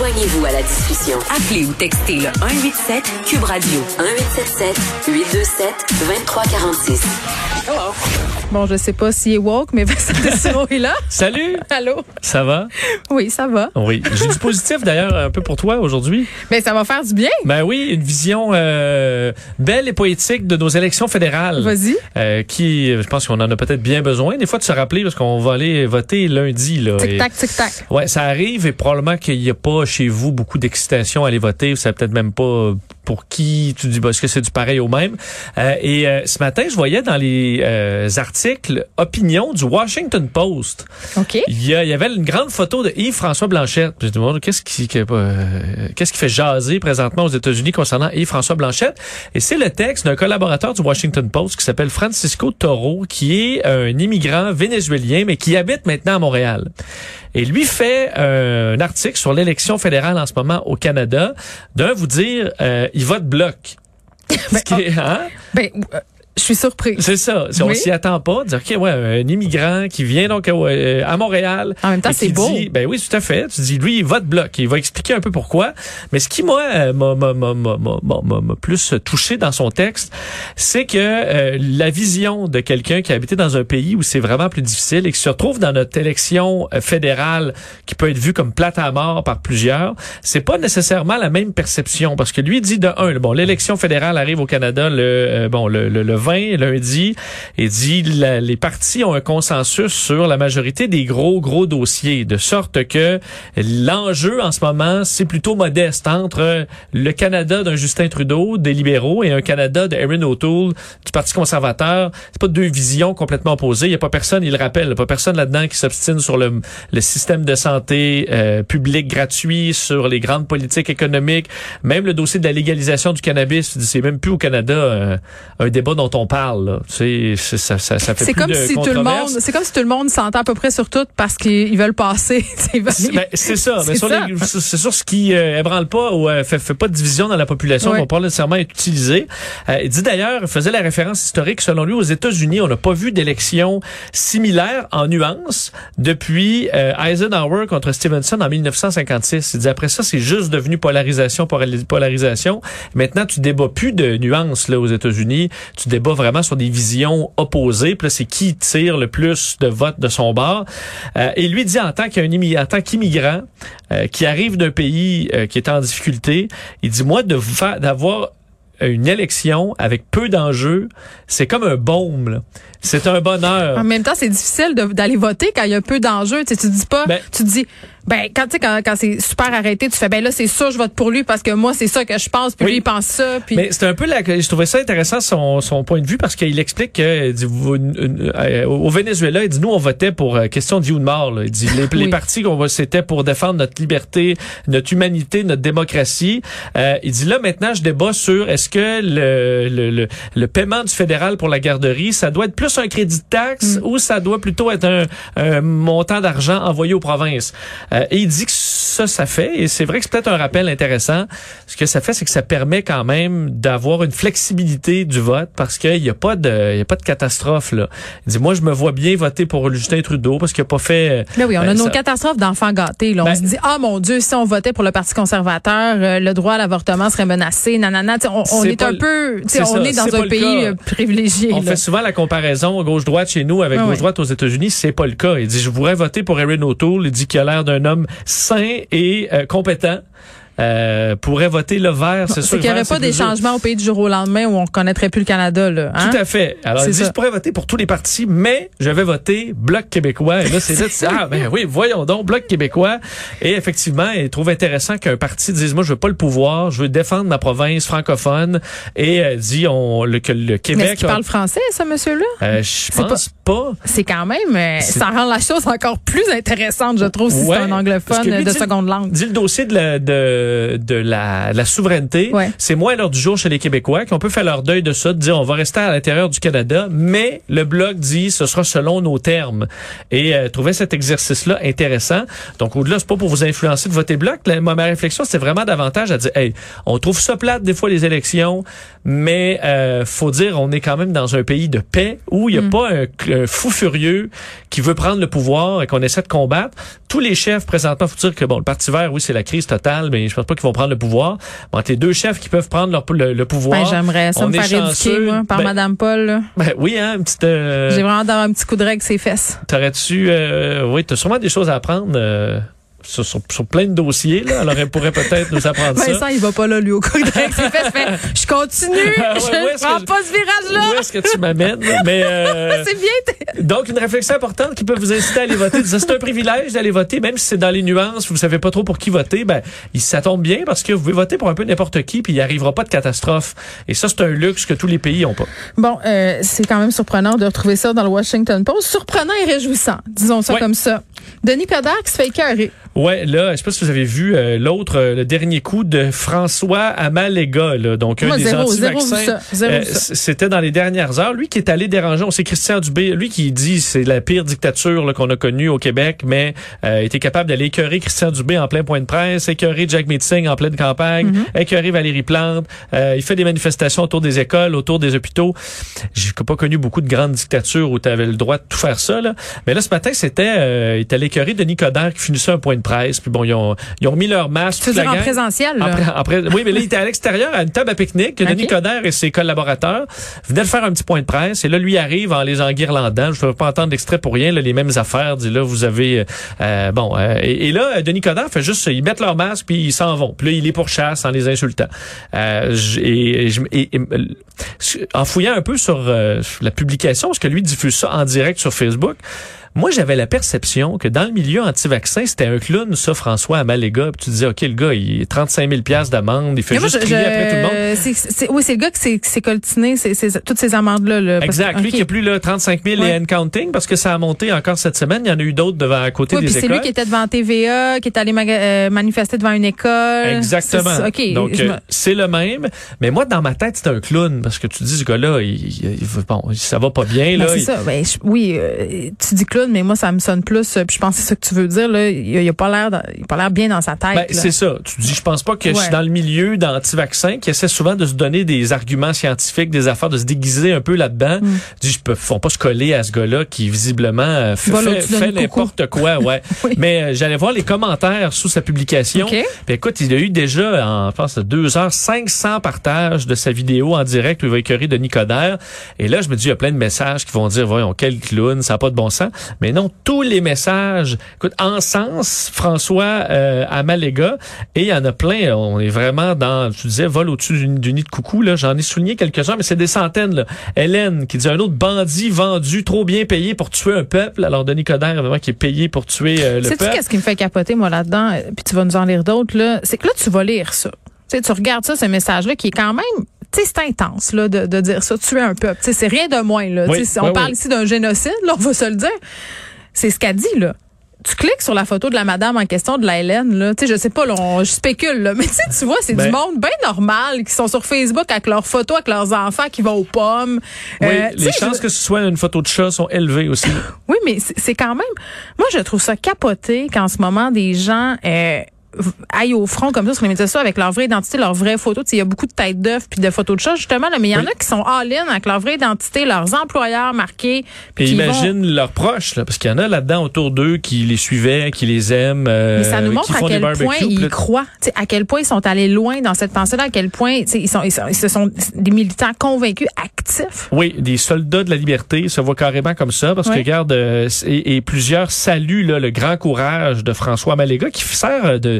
Joignez-vous à la discussion. Appelez ou textez le 187 Cube Radio 1877 827 2346. Bon, je sais pas s'il est woke, mais Vincent Dessureau est là. Salut! Allô? Ça va? Oui, ça va. Oui. J'ai du positif d'ailleurs un peu pour toi aujourd'hui. Mais ça va faire du bien. Ben oui, une vision euh, belle et poétique de nos élections fédérales. Vas-y. Euh, qui, je pense qu'on en a peut-être bien besoin. Des fois, de se rappeler parce qu'on va aller voter lundi. Là, Et- Tic-tac, tic-tac. Ouais, ça arrive et probablement qu'il n'y a pas chez vous beaucoup d'excitation à aller voter. Vous savez peut-être même pas pour qui. Tu dis, bah, est-ce que c'est du pareil au même? Euh, et euh, ce matin, je voyais dans les euh, articles opinion du Washington Post. OK. Il y, a- il y avait une grande photo de Yves-François Blanchette. J'ai dit, bon, qu'est-ce qui, euh, qu'est-ce qui fait jaser présentement aux États-Unis concernant Yves-François Blanchette? Et c'est le texte d'un collaborateur du Washington Post qui s'appelle Francisco Toro, qui est un immigrant vénézuélien, mais qui habite maintenant à Montréal. Et lui fait euh, un article sur l'élection fédérale en ce moment au Canada, d'un vous dire, euh, il vote bloc. Qui est- hein? Ben, euh, je suis surpris. C'est ça. On Oui. s'y attend pas, dire OK, ouais, un immigrant qui vient donc euh, à Montréal. En même temps, c'est beau. dit- ben oui, tout à fait. Tu dis, lui, il vote bloc. Il va expliquer un peu pourquoi. Mais ce qui, moi, euh, m'a- m'a- m'a- m'a- m'a- m'a m'a plus touché dans son texte, c'est que euh, la vision de quelqu'un qui a habité dans un pays où c'est vraiment plus difficile et qui se retrouve dans notre élection euh, fédérale qui peut être vue comme plate à mort par plusieurs, c'est pas nécessairement la même perception. Parce que lui dit de un, bon, l'élection fédérale arrive au Canada le, euh, bon, le, le, le 20 lundi et dit la- les partis ont un consensus sur la majorité des gros gros dossiers de sorte que l'enjeu en ce moment c'est plutôt modeste entre le Canada d'un Justin Trudeau des libéraux et un Canada de O'Toole du Parti conservateur. C'est pas deux visions complètement opposées. Il y a pas personne il le rappelle pas personne là-dedans qui s'obstine sur le, le système de santé euh, public gratuit sur les grandes politiques économiques. Même le dossier de la légalisation du cannabis c'est même plus au Canada euh, un débat dont on parle là. C'est- ça, ça, ça fait C'est plus comme de si tout le monde, c'est comme si tout le monde s'entend à peu près sur tout parce qu'ils veulent passer. C'est ben, c'est ça. Mais C'est sur ça. les- c'est sur ce qui euh, ébranle pas ou euh, fait, fait pas de division dans la population, Ouais. va pas nécessairement être utilisé. Euh, il dit d'ailleurs, il faisait la référence historique, selon lui, aux États-Unis, on n'a pas vu d'élection similaire en nuances depuis Eisenhower contre Stevenson en 1956. Il dit après ça, c'est juste devenu polarisation, polari- polarisation. Maintenant, tu débats plus de nuances là aux États-Unis. Tu débats vraiment sur des visions opposées. Puis c'est qui tire le plus de votes de son bord. Euh, et lui dit en tant qu'un tant qu'immigrant euh, qui arrive d'un pays euh, qui est en difficulté, il dit moi de vous faire d'avoir une élection avec peu d'enjeux, c'est comme un baume. C'est un bonheur. En même temps, c'est difficile d'aller voter quand il y a peu d'enjeux. Tu sais, tu dis pas, Ben- tu dis, ben quand tu sais quand, quand c'est super arrêté, tu fais ben là c'est sûr je vote pour lui parce que moi c'est ça que je pense puis Oui. lui il pense ça puis Mais c'est un peu la, je trouvais ça intéressant son, son point de vue parce qu'il explique que dit, vous- euh, au Venezuela, il dit nous on votait pour euh, question de vie ou de mort. là. Il dit les, les partis qu'on c'était pour défendre notre liberté, notre humanité, notre démocratie. Euh, il dit là maintenant je débat sur est-ce que le, le, le, le paiement du fédéral pour la garderie ça doit être plus un crédit de taxe ou ça doit plutôt être un, un montant d'argent envoyé aux provinces? Euh, et il dit que ça ça fait et c'est vrai que c'est peut-être un rappel intéressant. Ce que ça fait c'est que ça permet quand même d'avoir une flexibilité du vote parce qu'il n'y a pas de il y a pas de catastrophe là. Il dit moi je me vois bien voter pour Justin Trudeau parce qu'il a pas fait Là, oui, on a ben, nos ça- catastrophes d'enfants gâtés. Là. Ben- on se dit, ah mon Dieu, si on votait pour le Parti conservateur, euh, le droit à l'avortement serait menacé. Nanana. Tu sais, On, on est, un peu, c'est on ça, est dans un pays euh, privilégié. On là. fait souvent la comparaison gauche-droite chez nous avec Ah gauche-droite aux États-Unis. C'est pas le cas. Il dit, je voudrais voter pour Erin O'Toole. Il dit qu'il a l'air d'un homme sain et euh, compétent. Euh, pourrait voter le vert, c'est sûr. Qu'il n'y aurait pas des changements au pays du jour au lendemain où on ne reconnaîtrait plus le Canada. Là, hein? Tout à fait. Alors, C'est il dit, ça. je pourrais voter pour tous les partis, mais je vais voter Bloc québécois. Et là, c'est là, ah, ben oui, voyons donc, Bloc québécois. Et effectivement, il trouve intéressant qu'un parti dise, moi, je veux pas le pouvoir, je veux défendre ma province francophone. Et euh, dit, on, le, que le Mais est-ce Québec... qu'il parle français, ce monsieur-là? euh, je pense pas. C'est quand même, euh, C'est- ça rend la chose encore plus intéressante, je trouve, si Ouais, c'est un anglophone lui de seconde langue. Dit le dossier de la, de, de la, de la souveraineté, Ouais. c'est moins l'heure du jour chez les Québécois qu'on peut faire leur deuil de ça, de dire on va rester à l'intérieur du Canada, mais le bloc dit ce sera selon nos termes. Et euh, trouvait cet exercice-là intéressant. Donc au-delà, c'est pas pour vous influencer de voter bloc. Là, moi, ma réflexion, c'était vraiment davantage à dire, hey, on trouve ça plate des fois les élections, mais euh, faut dire on est quand même dans un pays de paix où il n'y a pas un, un fou furieux qui veut prendre le pouvoir et qu'on essaie de combattre. Tous les chefs présentement, faut dire que bon, le Parti vert, oui, c'est la crise totale, mais je pense pas qu'ils vont prendre le pouvoir. Bon, les deux chefs qui peuvent prendre leur, le, pouvoir. Ben, j'aimerais ça me faire éduquer, moi, par ben, Madame Paul. Ben, oui, hein, une petite. Euh, J'ai vraiment d'avoir un petit coup de règle ses fesses. T'aurais-tu, euh, oui, t'as sûrement des choses à apprendre. Euh, sur, sur, sur, plein de dossiers. Là. Alors, elle pourrait peut-être nous apprendre Vincent, ça. Vincent, il va pas là, lui, au coup de fait, je continue. Ah ouais, je prends pas ce virage-là. Où est-ce que tu m'amènes? Mais, euh, c'est bien. Donc, une réflexion importante qui peut vous inciter à aller voter. C'est un privilège d'aller voter, même si c'est dans les nuances, vous savez pas trop pour qui voter. Ben, ça tombe bien parce que vous pouvez voter pour un peu n'importe qui, puis il arrivera pas de catastrophe. Et ça, c'est un luxe que tous les pays ont pas. Bon, euh, c'est quand même surprenant de retrouver ça dans le Washington Post. Surprenant et réjouissant, disons ça comme ça. Denis Coderre qui se fait écœurer. Ouais, là, je sais pas si vous avez vu euh, l'autre, euh, le dernier coup de François Amalega, là, donc Moi, un des anti-vaccins. Euh, C'était dans les dernières heures. Lui qui est allé déranger, on sait Christian Dubé, lui qui dit c'est la pire dictature qu'on a connue au Québec, mais euh, était capable d'aller écœurer Christian Dubé en plein point de presse, écœurer Jack Meeting en pleine campagne, mm -hmm. écœurer Valérie Plante. Euh, il fait des manifestations autour des écoles, autour des hôpitaux. J'ai pas connu beaucoup de grandes dictatures où tu avais le droit de tout faire ça. Là. Mais là, ce matin, c'était, euh, il est allé écœurer Denis Coderre qui finissait un point de presse. Puis bon, ils ont, ils ont mis leur masque. Dire en présentiel, là? En, en, oui, mais là, il était à l'extérieur, à une table à pique-nique. que Denis Coderre et ses collaborateurs venaient de faire un petit point de presse. Et là, lui arrive en les enguirlandant. Je ne veux pas entendre d'extrait pour rien. Là, les mêmes affaires. Dit là, vous avez... Euh, bon, euh, et, et, là, Denis Coderre fait juste... Ils mettent leur masque, puis ils s'en vont. Puis là, il les pourchasse en les insultant. Euh, et, et, et, en fouillant un peu sur euh, la publication, parce que lui diffuse ça en direct sur Facebook, moi, j'avais la perception que dans le milieu anti-vaccin, c'était un clown, ça, François Amalega. Puis tu disais, OK, le gars, il est 35 000 d'amende, il fait Mais juste moi, je, crier je, après tout le monde. c'est- c'est- oui, c'est le gars qui s'est coltiné c'est, c'est, toutes ces amendes-là. Là, Exact. Lui qui a plus là, 35 000 Ouais. et and counting, parce que ça a monté encore cette semaine. Il y en a eu d'autres devant à côté Oui, des puis c'est écoles. lui qui était devant TVA, qui est allé euh, manifester devant une école. Exactement. C'est ça, OK. Donc, euh, me- c'est le même. Mais moi, dans ma tête, c'est un clown. Parce que tu dis, ce gars-là, il, il- bon, ça va pas bien. Ben, Là, c'est Il- ça. Ben, je- oui, euh, tu dis clown, mais moi, ça me sonne plus. euh, Puis je pense que c'est ça que tu veux dire. Là. Il, a- il a pas l'air, il a pas l'air bien dans sa tête. Ben, c'est ça. Tu dis, je pense pas que je suis dans le milieu d'anti-vaccins qui essaie souvent de se donner des arguments scientifiques, des affaires, de se déguiser un peu là-dedans. Mm. Je dis, je peux, faut pas se coller à ce gars-là qui visiblement euh, fait, fait, n'importe quoi, ouais. Oui. Mais euh, j'allais voir les commentaires sous sa publication. OK. Puis écoute, il a eu déjà, en je pense, deux heures, 500 partages de sa vidéo en direct où il va écœurer de Nicodère. Et là, je me dis, il y a plein de messages qui vont dire, voyons, quel clown, ça n'a pas de bon sens. Mais non, tous les messages, écoute, en sens, François euh, Amalega, et il y en a plein, on est vraiment dans, tu disais, vol au-dessus du, nid de coucou, là, j'en ai souligné quelques-uns, mais c'est des centaines, là. Hélène, qui dit un autre bandit vendu, trop bien payé pour tuer un peuple. Alors, Denis Coderre, vraiment, qui est payé pour tuer euh, le Sais-tu peuple. qu'est-ce qui me fait capoter, moi, là-dedans? Puis tu vas nous en lire d'autres, là. C'est que là, tu vas lire ça. Tu sais, tu regardes ça, ce message-là, qui est quand même, tu sais, c'est intense, là, de, de dire ça, tuer un peuple. C'est rien de moins, là. Oui, on oui, parle oui. ici d'un génocide, là, on va se le dire. C'est ce qu'elle dit, là. Tu cliques sur la photo de la madame en question, de la Hélène, là. Tu sais, je sais pas, là, on- je spécule, là. Mais tu sais, tu vois, c'est Ben- du monde bien normal qui sont sur Facebook avec leurs photos, avec leurs enfants qui vont aux pommes. Oui, Euh, les chances je- que ce soit une photo de chat sont élevées aussi. oui, mais c'est quand même. Moi, je trouve ça capoté qu'en ce moment, des gens euh, aillent au front comme ça sur les médias sociaux avec leur vraie identité, leur vraie photo. Tu sais, Il y a beaucoup de têtes d'œufs puis de photos de chats, justement, là, mais il y en Oui. a qui sont all-in avec leur vraie identité, leurs employeurs marqués. puis Et vont- imagine leurs proches, là, parce qu'il y en a là-dedans autour d'eux qui les suivaient, qui les aiment, euh, Mais ça nous montre à quel point ils croient, tu sais, à quel point ils sont allés loin dans cette pensée-là, à quel point ils sont, ils sont, ils se sont des militants convaincus, actifs. Oui, des soldats de la liberté se voient carrément comme ça, parce Oui. que regarde, euh, et, et plusieurs saluent là, le grand courage de François Maléga, qui sert de,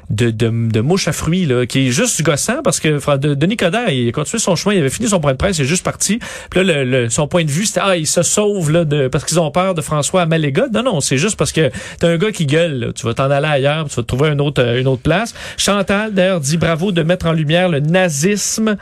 de, de, de mouche à fruits, là, qui est juste gossant, parce que Denis Coderre, il a continué son chemin, il avait fini son point de presse, il est juste parti. Puis là, le, le- son point de vue, c'était, ah, il se sauve là, de, parce qu'ils ont peur de François Maléga. Non, non, c'est juste parce que t'es un gars qui gueule, là. tu vas t'en aller ailleurs, tu vas te trouver une autre, euh, une autre place. Chantal, d'ailleurs, dit bravo de mettre en lumière le nazisme.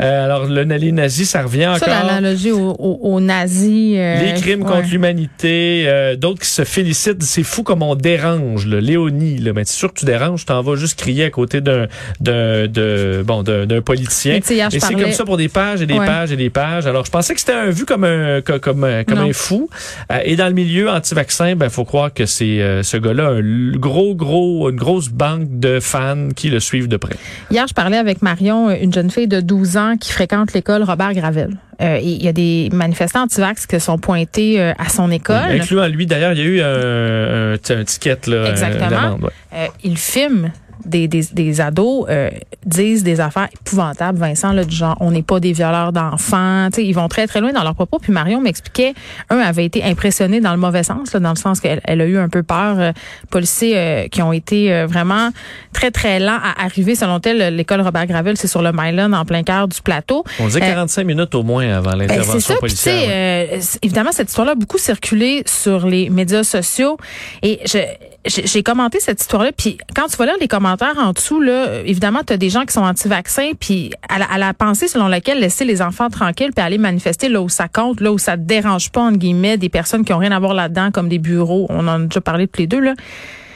Euh, alors, le, les nazis, ça revient encore. Ça, l'analogie aux, aux, aux nazis. euh, Les crimes ouais. contre l'humanité, euh, d'autres qui se félicitent. C'est fou comme on dérange, là. Léonie. Là. Mais c'est sûr que tu déranges, t'en vas juste crier à côté d'un de bon d'un politicien. Hier, Et c'est comme ça pour des pages et des Ouais. pages et des pages. Alors je pensais que c'était un vu comme un co- comme Non. un fou. Euh, et dans le milieu anti-vaccin, ben faut croire que c'est euh, ce gars-là un gros gros une grosse banque de fans qui le suivent de près. Hier, je parlais avec Marion, une jeune fille de 12 ans qui fréquente l'école Robert Gravel Euh, il y a des manifestants anti-vax qui sont pointés euh, à son école. Oui, incluant lui, d'ailleurs, il y a eu un, un, ticket là, Exactement. ouais. Euh, il filme des, des, des ados euh, disent des affaires épouvantables, Vincent, là, du genre on n'est pas des violeurs d'enfants. Tu sais, ils vont très très loin dans leurs propos. Puis Marion m'expliquait, un avait été impressionné dans le mauvais sens, là, dans le sens qu'elle elle a eu un peu peur. Euh, policiers euh, qui ont été euh, vraiment très très lents à arriver. Selon elle, l'école Robert Gravel, c'est sur le Myland en plein cœur du plateau. On disait Euh, 45 minutes au moins avant ben, l'intervention ça. Policière. ouais. euh, évidemment, cette histoire-là a beaucoup circulé sur les médias sociaux. Et je j'ai commenté cette histoire-là. Puis quand tu vas lire les commentaires en dessous, là, évidemment, tu as des gens qui sont anti-vaccins. Puis à la, à la pensée selon laquelle laisser les enfants tranquilles puis aller manifester là où ça compte, là où ça te dérange pas, entre guillemets, des personnes qui ont rien à voir là-dedans, comme des bureaux. On en a déjà parlé tous les deux, là.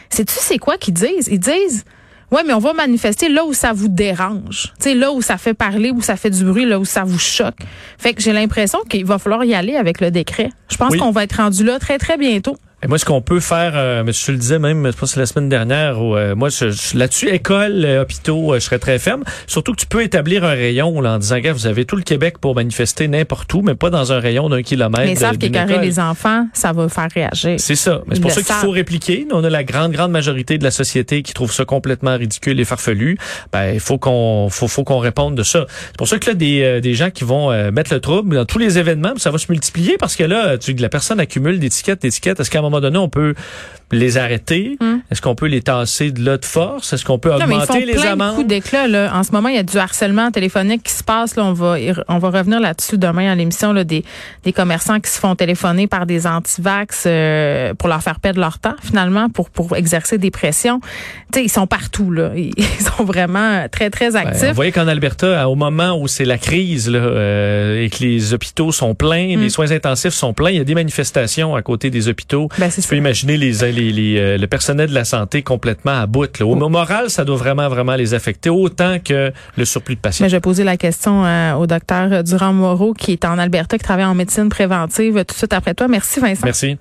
Sais-tu c'est quoi qu'ils disent? Ils disent... Ouais, mais on va manifester là où ça vous dérange. Tu sais, là où ça fait parler, où ça fait du bruit, là où ça vous choque. Fait que j'ai l'impression qu'il va falloir y aller avec le décret. Je pense Oui. qu'on va être rendu là très, très bientôt. Et moi, ce qu'on peut faire, euh, je le disais même, je pense que c'est la semaine dernière, où, euh, moi, je, je- là-dessus, école, euh, hôpitaux, euh, je serais très ferme. Surtout que tu peux établir un rayon là, en disant, gars, vous avez tout le Québec pour manifester n'importe où, mais pas dans un rayon d'un kilomètre. mais ils savent qu'écarrer les enfants, ça va faire réagir. C'est ça. Mais c'est pour le ça qu'il faut répliquer. On a la grande, grande majorité de la société qui trouve ça complètement ridicule et farfelu. Ben, il faut qu'on, faut, faut qu'on réponde de ça. C'est pour ça que là, des, euh, des gens qui vont euh, mettre le trouble dans tous les événements, ça va se multiplier parce que là, tu, la personne accumule d'étiquettes, d'étiquettes. Est-ce qu'à un moment donné, on peut les arrêter? Hum. Est-ce qu'on peut les tasser de là de force? Est-ce qu'on peut Non, mais ils font augmenter les plein de amendes? coups d'éclat. Là. En ce moment, il y a du harcèlement téléphonique qui se passe. Là. On, va, on va revenir là-dessus demain à l'émission là, des, des commerçants qui se font téléphoner par des antivax euh, pour leur faire perdre leur temps, finalement, pour, pour exercer des pressions. Sais, ils sont partout. Là. Ils sont vraiment très, très Ben, actifs. vous voyez qu'en Alberta, au moment où c'est la crise là, euh, et que les hôpitaux sont pleins, Mm. les soins intensifs sont pleins, il y a des manifestations à côté des hôpitaux. Ben, c'est Tu peux ça. imaginer les, les, les, euh, le personnel de la santé complètement à bout. Là. Au Oh. moral, ça doit vraiment, vraiment les affecter autant que le surplus de patients. Mais je vais poser la question euh, au docteur Durand Moreau qui est en Alberta, qui travaille en médecine préventive tout de suite après toi. Merci Vincent. Merci.